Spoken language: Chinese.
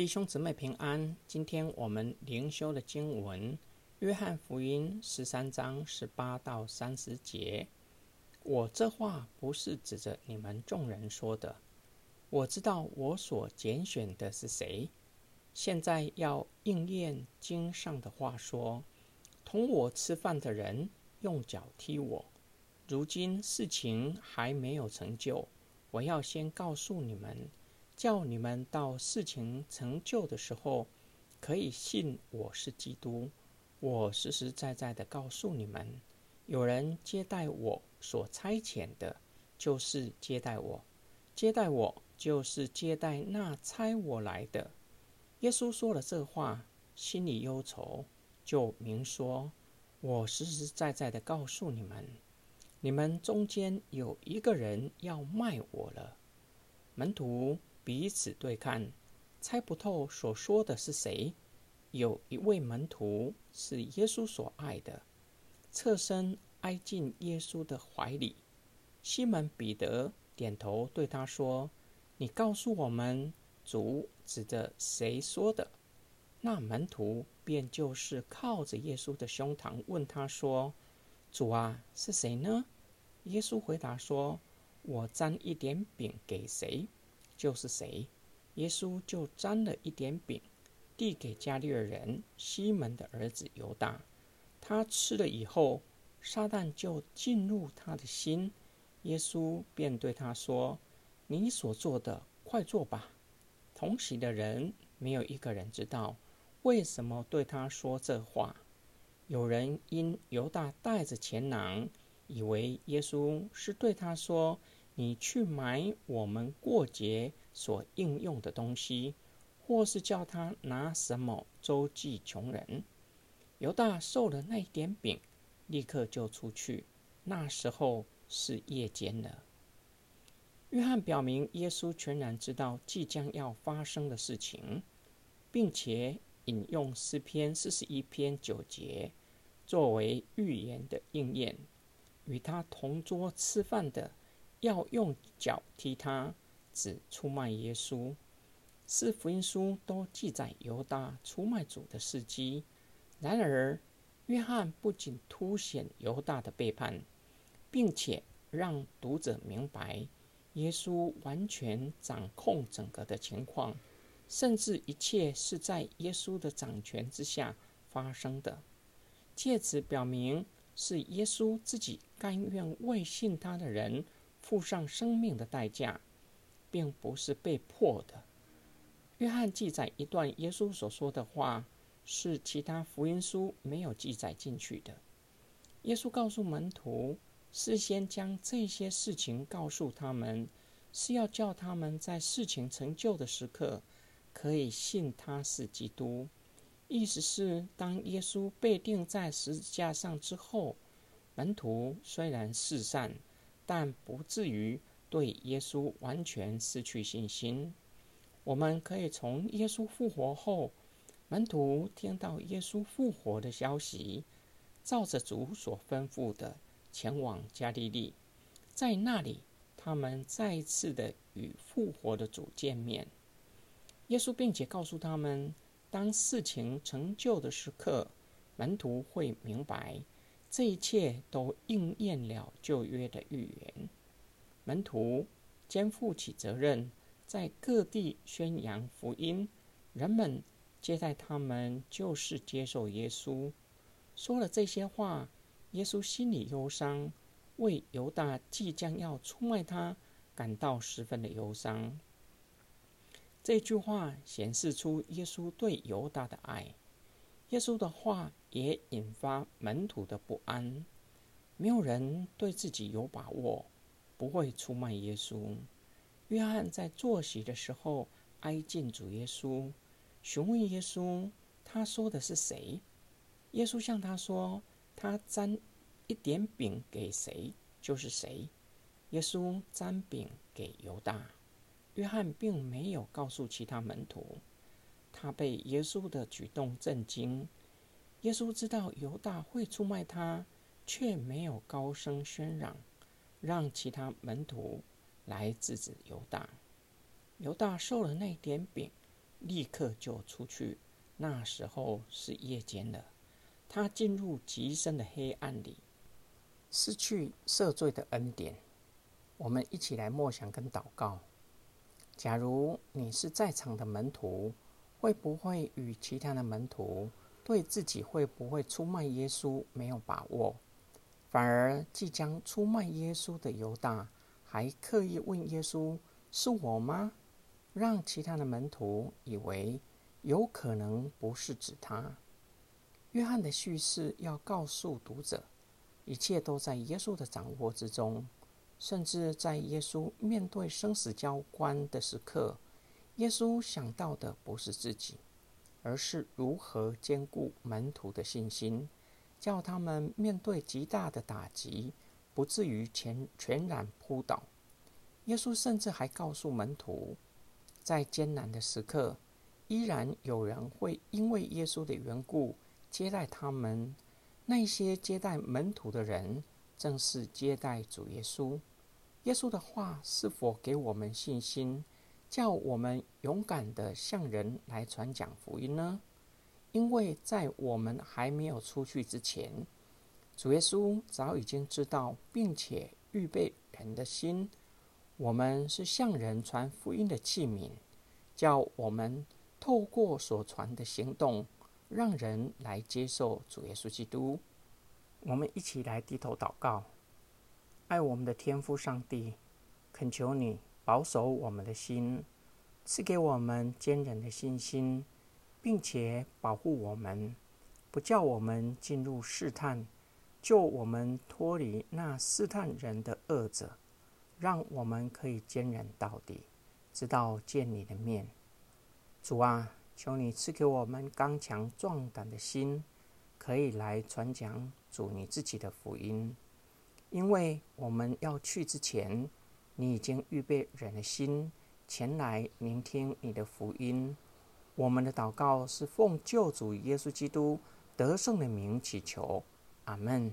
弟兄姊妹平安。今天我们灵修的经文《约翰福音》十三章十八到三十节。我这话不是指着你们众人说的。我知道我所拣选的是谁。现在要应验经上的话说：“同我吃饭的人用脚踢我。”如今事情还没有成就，我要先告诉你们。叫你们到事情成就的时候，可以信我是基督。我实实在在的告诉你们，有人接待我所差遣的，就是接待我；接待我，就是接待那差我来的。耶稣说了这话，心里忧愁，就明说：我实实在在的告诉你们，你们中间有一个人要卖我了。门徒。彼此对看，猜不透所说的是谁。有一位门徒是耶稣所爱的，侧身挨进耶稣的怀里。西门彼得点头对他说：“你告诉我们，主指着谁说的？”那门徒便就是靠着耶稣的胸膛问他说：“主啊，是谁呢？”耶稣回答说：“我沾一点饼给谁？”就是谁？耶稣就沾了一点饼，递给加利尔人西门的儿子犹大。他吃了以后，撒旦就进入他的心。耶稣便对他说：“你所做的，快做吧。”同席的人没有一个人知道为什么对他说这话。有人因犹大带着钱囊，以为耶稣是对他说。你去买我们过节所应用的东西，或是叫他拿什么周济穷人。犹大受了那一点饼，立刻就出去。那时候是夜间了。约翰表明，耶稣全然知道即将要发生的事情，并且引用诗篇四十一篇九节作为预言的应验。与他同桌吃饭的。要用脚踢他，指出卖耶稣。四福音书都记载犹大出卖主的事迹。然而，约翰不仅凸显犹大的背叛，并且让读者明白耶稣完全掌控整个的情况，甚至一切是在耶稣的掌权之下发生的。借此表明，是耶稣自己甘愿为信他的人。付上生命的代价，并不是被迫的。约翰记载一段耶稣所说的话，是其他福音书没有记载进去的。耶稣告诉门徒，事先将这些事情告诉他们，是要叫他们在事情成就的时刻，可以信他是基督。意思是，当耶稣被钉在十字架上之后，门徒虽然四散。但不至于对耶稣完全失去信心。我们可以从耶稣复活后，门徒听到耶稣复活的消息，照着主所吩咐的前往加利利，在那里，他们再次的与复活的主见面。耶稣并且告诉他们，当事情成就的时刻，门徒会明白。这一切都应验了旧约的预言。门徒肩负起责任，在各地宣扬福音。人们接待他们，就是接受耶稣。说了这些话，耶稣心里忧伤，为犹大即将要出卖他感到十分的忧伤。这句话显示出耶稣对犹大的爱。耶稣的话也引发门徒的不安。没有人对自己有把握，不会出卖耶稣。约翰在坐席的时候挨近主耶稣，询问耶稣：“他说的是谁？”耶稣向他说：“他沾一点饼给谁，就是谁。”耶稣沾饼给犹大。约翰并没有告诉其他门徒。他被耶稣的举动震惊。耶稣知道犹大会出卖他，却没有高声喧嚷，让其他门徒来制止犹大。犹大受了那点饼，立刻就出去。那时候是夜间了，他进入极深的黑暗里，失去赦罪的恩典。我们一起来默想跟祷告。假如你是在场的门徒，会不会与其他的门徒对自己会不会出卖耶稣没有把握？反而即将出卖耶稣的犹大，还刻意问耶稣：“是我吗？”让其他的门徒以为有可能不是指他。约翰的叙事要告诉读者，一切都在耶稣的掌握之中，甚至在耶稣面对生死交关的时刻，耶稣想到的不是自己，而是如何兼顾门徒的信心。叫他们面对极大的打击，不至于全全然扑倒。耶稣甚至还告诉门徒，在艰难的时刻，依然有人会因为耶稣的缘故接待他们。那些接待门徒的人，正是接待主耶稣。耶稣的话是否给我们信心，叫我们勇敢的向人来传讲福音呢？因为在我们还没有出去之前，主耶稣早已经知道，并且预备人的心。我们是向人传福音的器皿，叫我们透过所传的行动，让人来接受主耶稣基督。我们一起来低头祷告，爱我们的天父上帝，恳求你保守我们的心，赐给我们坚韧的信心。并且保护我们，不叫我们进入试探，救我们脱离那试探人的恶者，让我们可以坚忍到底，直到见你的面。主啊，求你赐给我们刚强壮胆的心，可以来传讲主你自己的福音。因为我们要去之前，你已经预备人的心前来聆听你的福音。我们的祷告是奉救主耶稣基督得胜的名祈求，阿门。